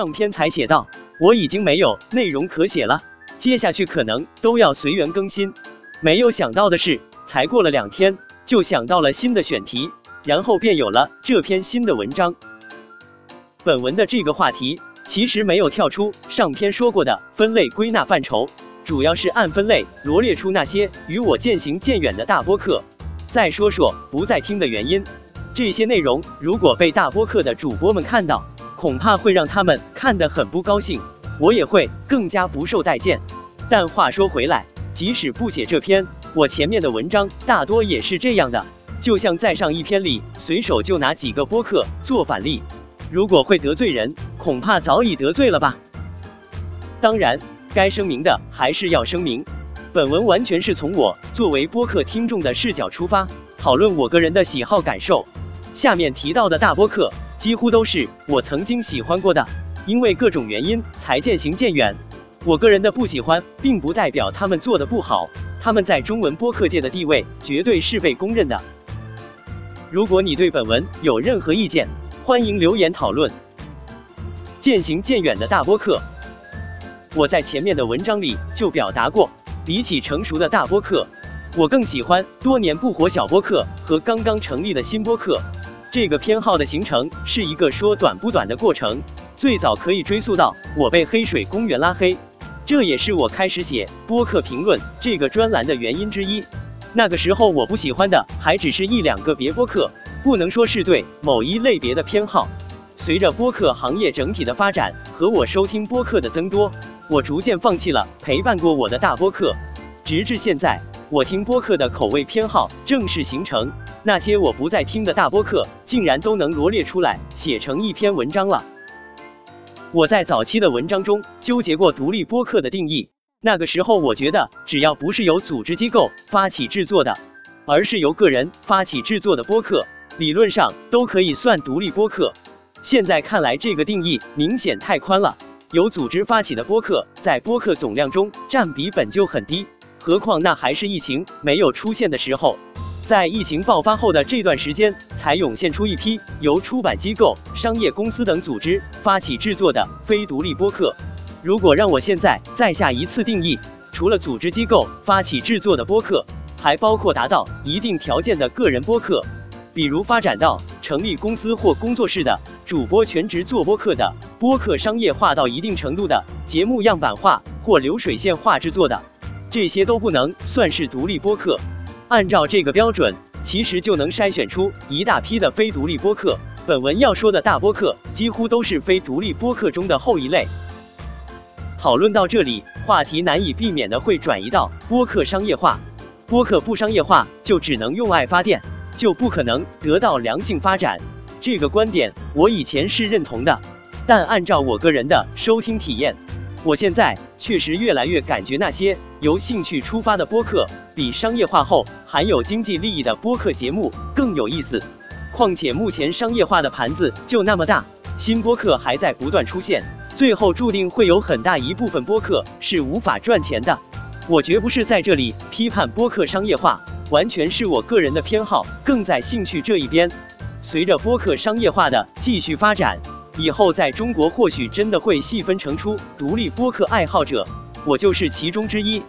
上篇才写道，我已经没有内容可写了，接下去可能都要随缘更新。没有想到的是，才过了两天，就想到了新的选题，然后便有了这篇新的文章。本文的这个话题其实没有跳出上篇说过的分类归纳范畴，主要是按分类罗列出那些与我渐行渐远的大播客。再说说不再听的原因，这些内容如果被大播客的主播们看到，恐怕会让他们看得很不高兴，我也会更加不受待见。但话说回来，即使不写这篇，我前面的文章大多也是这样的，就像在上一篇里随手就拿几个播客做反例。如果会得罪人，恐怕早已得罪了吧。当然，该声明的还是要声明，本文完全是从我作为播客听众的视角出发，讨论我个人的喜好感受。下面提到的大播客，几乎都是我曾经喜欢过的，因为各种原因才渐行渐远。我个人的不喜欢，并不代表他们做的不好，他们在中文播客界的地位绝对是被公认的。如果你对本文有任何意见，欢迎留言讨论。渐行渐远的大播客，我在前面的文章里就表达过，比起成熟的大播客，我更喜欢多年不火小播客和刚刚成立的新播客。这个偏好的形成是一个说短不短的过程，最早可以追溯到我被黑水公园拉黑，这也是我开始写播客评论这个专栏的原因之一。那个时候我不喜欢的还只是一两个别播客。不能说是对某一类别的偏好。随着播客行业整体的发展和我收听播客的增多，我逐渐放弃了陪伴过我的大播客。直至现在，我听播客的口味偏好正式形成，那些我不再听的大播客，竟然都能罗列出来写成一篇文章了。我在早期的文章中纠结过独立播客的定义，那个时候我觉得，只要不是由组织机构发起制作的，而是由个人发起制作的播客。理论上都可以算独立播客，现在看来这个定义明显太宽了。由组织发起的播客在播客总量中占比本就很低，何况那还是疫情没有出现的时候。在疫情爆发后的这段时间，才涌现出一批由出版机构、商业公司等组织发起制作的非独立播客。如果让我现在再下一次定义，除了组织机构发起制作的播客，还包括达到一定条件的个人播客。比如发展到成立公司或工作室的主播全职做播客的播客商业化到一定程度的节目样板化或流水线化制作的，这些都不能算是独立播客。按照这个标准，其实就能筛选出一大批的非独立播客。本文要说的大播客，几乎都是非独立播客中的后一类。讨论到这里，话题难以避免的会转移到播客商业化。播客不商业化，就只能用爱发电。就不可能得到良性发展，这个观点我以前是认同的，但按照我个人的收听体验，我现在确实越来越感觉那些由兴趣出发的播客，比商业化后含有经济利益的播客节目更有意思。况且目前商业化的盘子就那么大，新播客还在不断出现，最后注定会有很大一部分播客是无法赚钱的。我绝不是在这里批判播客商业化。完全是我个人的偏好，更在兴趣这一边。随着播客商业化的继续发展，以后在中国或许真的会细分成出独立播客爱好者，我就是其中之一。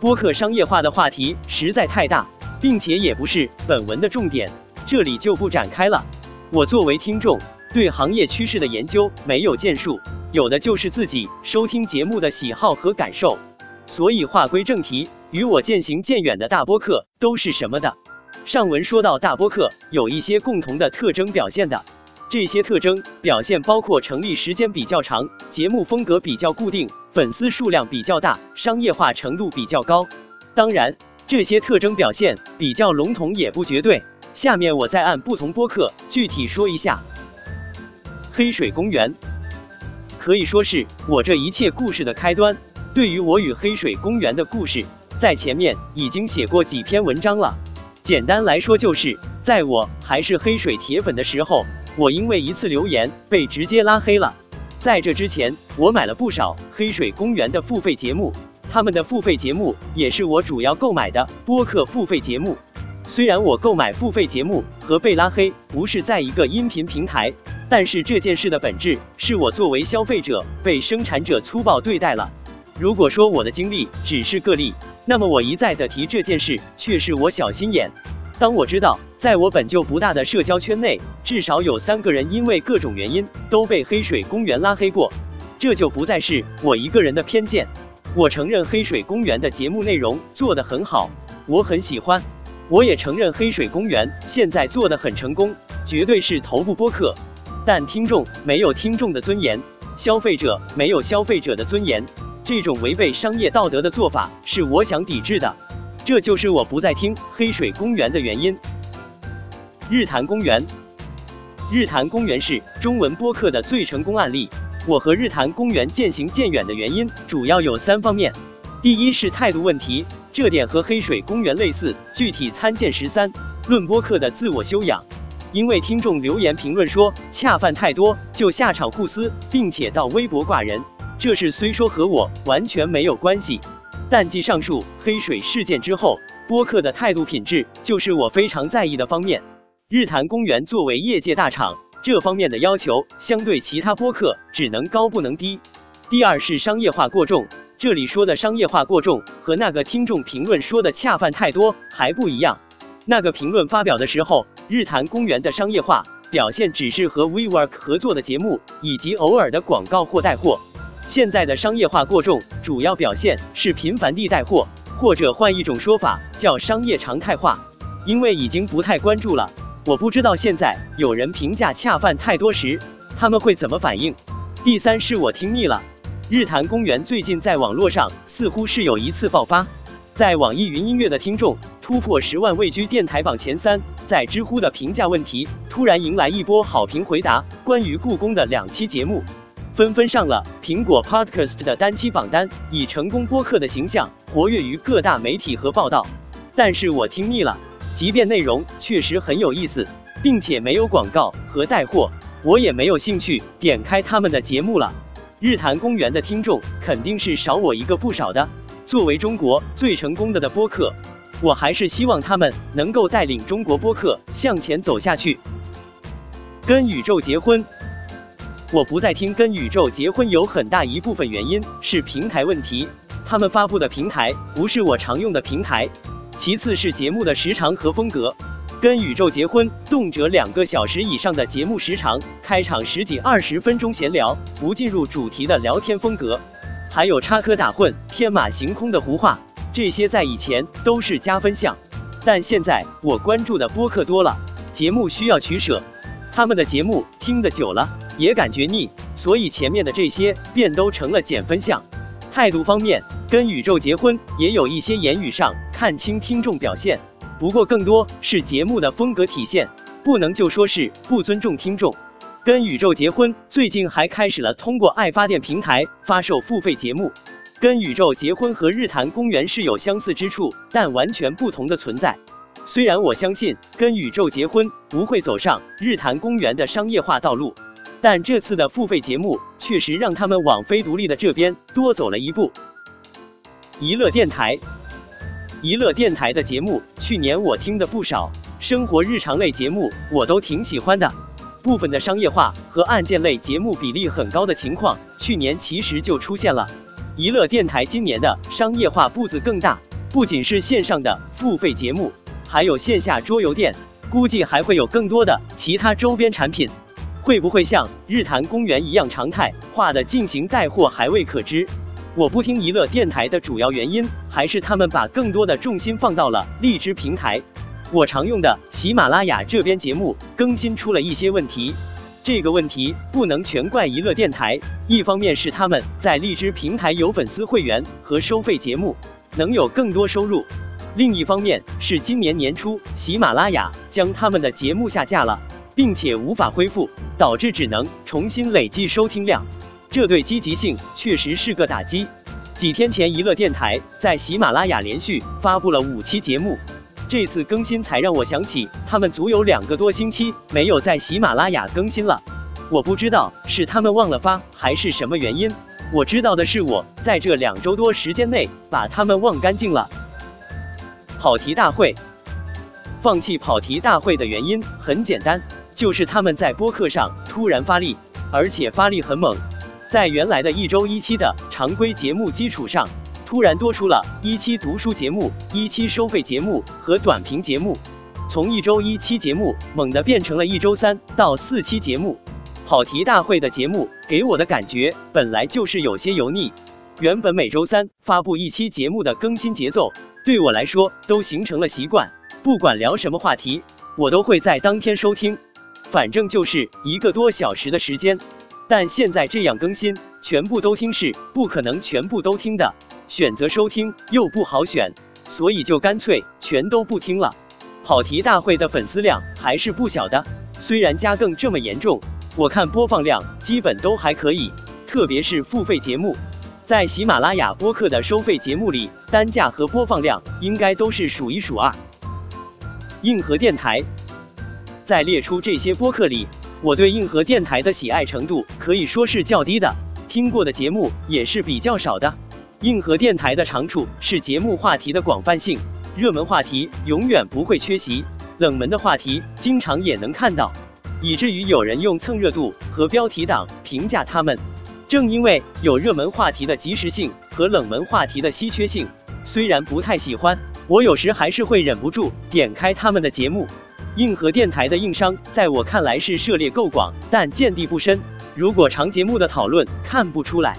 播客商业化的话题实在太大，并且也不是本文的重点，这里就不展开了。我作为听众，对行业趋势的研究没有建树，有的就是自己收听节目的喜好和感受。所以话归正题。与我渐行渐远的大播客都是什么的？上文说到大播客有一些共同的特征表现的，这些特征表现包括成立时间比较长，节目风格比较固定，粉丝数量比较大，商业化程度比较高。当然，这些特征表现比较笼统也不绝对。下面我再按不同播客具体说一下。黑水公园可以说是我这一切故事的开端。对于我与黑水公园的故事。在前面已经写过几篇文章了，简单来说就是在我还是黑水铁粉的时候，我因为一次留言被直接拉黑了。在这之前，我买了不少黑水公园的付费节目，他们的付费节目也是我主要购买的播客付费节目。虽然我购买付费节目和被拉黑不是在一个音频平台，但是这件事的本质是我作为消费者被生产者粗暴对待了。如果说我的经历只是个例，那么我一再的提这件事却是我小心眼。当我知道在我本就不大的社交圈内，至少有三个人因为各种原因都被黑水公园拉黑过，这就不再是我一个人的偏见。我承认黑水公园的节目内容做得很好，我很喜欢。我也承认黑水公园现在做得很成功，绝对是头部播客。但听众没有听众的尊严，消费者没有消费者的尊严。这种违背商业道德的做法是我想抵制的，这就是我不再听黑水公园的原因。日坛公园，日坛公园是中文播客的最成功案例。我和日坛公园渐行渐远的原因主要有三方面：第一是态度问题，这点和黑水公园类似，具体参见十三。论播客的自我修养，因为听众留言评论说恰饭太多，就下场互撕，并且到微博挂人。这事虽说和我完全没有关系，但继上述黑水事件之后，播客的态度品质就是我非常在意的方面。日坛公园作为业界大厂，这方面的要求相对其他播客只能高不能低。第二是商业化过重，这里说的商业化过重和那个听众评论说的恰饭太多还不一样。那个评论发表的时候，日坛公园的商业化表现只是和 WeWork 合作的节目以及偶尔的广告或带货。现在的商业化过重，主要表现是频繁地带货，或者换一种说法叫商业常态化。因为已经不太关注了，我不知道现在有人评价恰饭太多时，他们会怎么反应。第三是我听腻了。日坛公园最近在网络上似乎是有一次爆发，在网易云音乐的听众突破十万，位居电台榜前三。在知乎的评价问题突然迎来一波好评回答，关于故宫的两期节目。纷纷上了苹果 Podcast 的单期榜单，以成功播客的形象活跃于各大媒体和报道。但是我听腻了，即便内容确实很有意思，并且没有广告和带货，我也没有兴趣点开他们的节目了。日坛公园的听众肯定是少我一个不少的。作为中国最成功的的播客，我还是希望他们能够带领中国播客向前走下去。跟宇宙结婚。我不再听跟宇宙结婚，有很大一部分原因是平台问题，他们发布的平台不是我常用的平台。其次是节目的时长和风格，跟宇宙结婚动辄两个小时以上的节目时长，开场十几二十分钟闲聊，不进入主题的聊天风格，还有插科打诨、天马行空的胡话，这些在以前都是加分项，但现在我关注的播客多了，节目需要取舍，他们的节目听得久了。也感觉腻，所以前面的这些便都成了减分项。态度方面，跟宇宙结婚也有一些言语上看清听众表现，不过更多是节目的风格体现，不能就说是不尊重听众。跟宇宙结婚最近还开始了通过爱发电平台发售付费节目。跟宇宙结婚和日坛公园是有相似之处，但完全不同的存在。虽然我相信跟宇宙结婚不会走上日坛公园的商业化道路。但这次的付费节目确实让他们往非独立的这边多走了一步。娱乐电台，娱乐电台的节目去年我听的不少，生活日常类节目我都挺喜欢的。部分的商业化和案件类节目比例很高的情况，去年其实就出现了。娱乐电台今年的商业化步子更大，不仅是线上的付费节目，还有线下桌游店，估计还会有更多的其他周边产品。会不会像日坛公园一样常态化的进行带货还未可知。我不听娱乐电台的主要原因还是他们把更多的重心放到了荔枝平台。我常用的喜马拉雅这边节目更新出了一些问题，这个问题不能全怪娱乐电台。一方面是他们在荔枝平台有粉丝会员和收费节目，能有更多收入；另一方面是今年年初喜马拉雅将他们的节目下架了。并且无法恢复，导致只能重新累计收听量，这对积极性确实是个打击。几天前，娱乐电台在喜马拉雅连续发布了五期节目，这次更新才让我想起他们足有两个多星期没有在喜马拉雅更新了。我不知道是他们忘了发还是什么原因，我知道的是我在这两周多时间内把他们忘干净了。跑题大会，放弃跑题大会的原因很简单。就是他们在播客上突然发力，而且发力很猛，在原来的一周一期的常规节目基础上，突然多出了一期读书节目、一期收费节目和短评节目，从一周一期节目猛地变成了一周三到四期节目。跑题大会的节目给我的感觉本来就是有些油腻，原本每周三发布一期节目的更新节奏，对我来说都形成了习惯，不管聊什么话题，我都会在当天收听，反正就是一个多小时的时间。但现在这样更新，全部都听是不可能全部都听的，选择收听又不好选，所以就干脆全都不听了。跑题大会的粉丝量还是不小的，虽然加更这么严重。我看播放量基本都还可以，特别是付费节目，在喜马拉雅播客的收费节目里，单价和播放量应该都是数一数二。硬核电台，在列出这些播客里，我对硬核电台的喜爱程度可以说是较低的，听过的节目也是比较少的。硬核电台的长处是节目话题的广泛性，热门话题永远不会缺席，冷门的话题经常也能看到。以至于有人用蹭热度和标题党评价他们。正因为有热门话题的及时性和冷门话题的稀缺性，虽然不太喜欢，我有时还是会忍不住点开他们的节目。硬核电台的硬伤，在我看来是涉猎够广，但见地不深。如果长节目的讨论看不出来，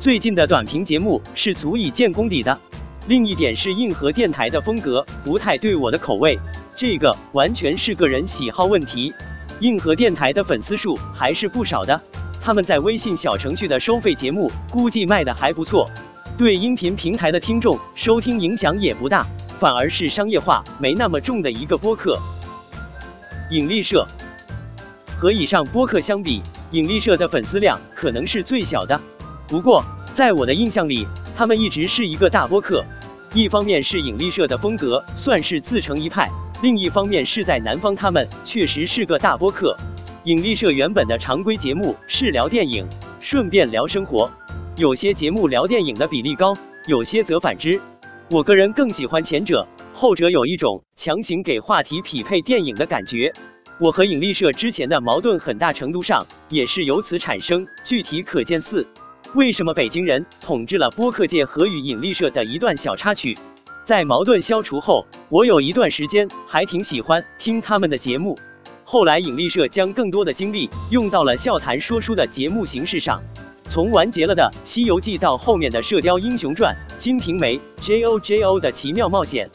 最近的短评节目是足以见功底的。另一点是硬核电台的风格不太对我的口味，这个完全是个人喜好问题。硬核电台的粉丝数还是不少的，他们在微信小程序的收费节目估计卖的还不错，对音频平台的听众收听影响也不大，反而是商业化没那么重的一个播客。引力社和以上播客相比，引力社的粉丝量可能是最小的，不过在我的印象里，他们一直是一个大播客。一方面是引力社的风格算是自成一派。另一方面是在南方，他们确实是个大播客。引力社原本的常规节目是聊电影，顺便聊生活，有些节目聊电影的比例高，有些则反之。我个人更喜欢前者，后者有一种强行给话题匹配电影的感觉。我和引力社之前的矛盾很大程度上也是由此产生，具体可见四。为什么北京人统治了播客界和与引力社的一段小插曲。在矛盾消除后，我有一段时间还挺喜欢听他们的节目。后来引力社将更多的精力用到了笑谈说书的节目形式上，从完结了的《西游记》到后面的《射雕英雄传》《金瓶梅》《J O J O 的奇妙冒险》，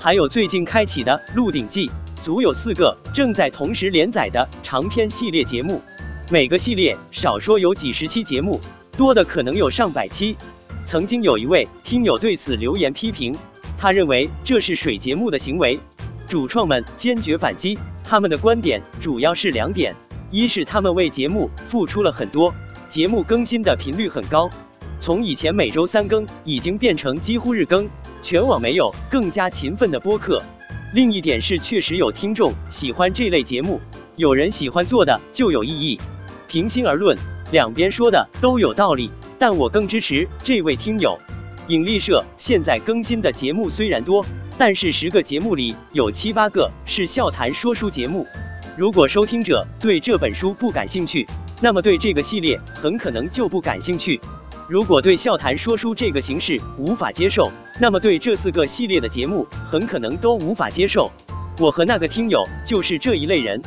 还有最近开启的《鹿鼎记》，足有四个正在同时连载的长篇系列节目。每个系列少说有几十期节目，多的可能有上百期。曾经有一位听友对此留言批评。他认为这是水节目的行为，主创们坚决反击。他们的观点主要是两点：一是他们为节目付出了很多，节目更新的频率很高，从以前每周三更已经变成几乎日更，全网没有更加勤奋的播客；另一点是确实有听众喜欢这类节目，有人喜欢做的就有意义。平心而论，两边说的都有道理，但我更支持这位听友。引力社现在更新的节目虽然多，但是十个节目里有七八个是笑谈说书节目。如果收听者对这本书不感兴趣，那么对这个系列很可能就不感兴趣。如果对笑谈说书这个形式无法接受，那么对这四个系列的节目很可能都无法接受。我和那个听友就是这一类人。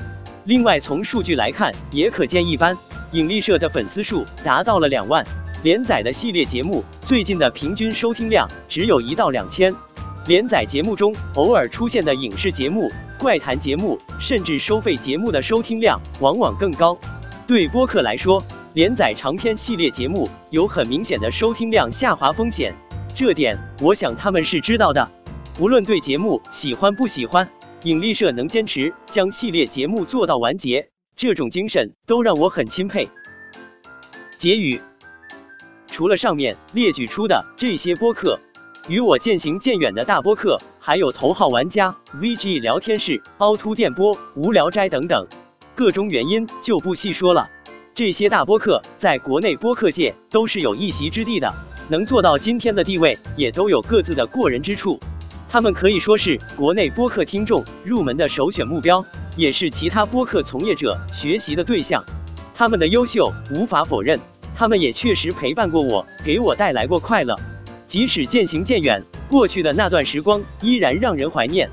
另外从数据来看，也可见一斑。引力社的粉丝数达到了两万。连载的系列节目最近的平均收听量只有一到两千，连载节目中偶尔出现的影视节目、怪谈节目，甚至收费节目的收听量往往更高。对播客来说，连载长篇系列节目有很明显的收听量下滑风险，这点我想他们是知道的。无论对节目喜欢不喜欢，引力社能坚持将系列节目做到完结，这种精神都让我很钦佩。结语。除了上面列举出的这些播客，与我渐行渐远的大播客，还有头号玩家、VG 聊天室、凹凸电波、无聊斋等等，各种原因就不细说了。这些大播客在国内播客界都是有一席之地的，能做到今天的地位，也都有各自的过人之处。他们可以说是国内播客听众入门的首选目标。也是其他播客从业者学习的对象。他们的优秀无法否认，他们也确实陪伴过我，给我带来过快乐。即使渐行渐远，过去的那段时光依然让人怀念。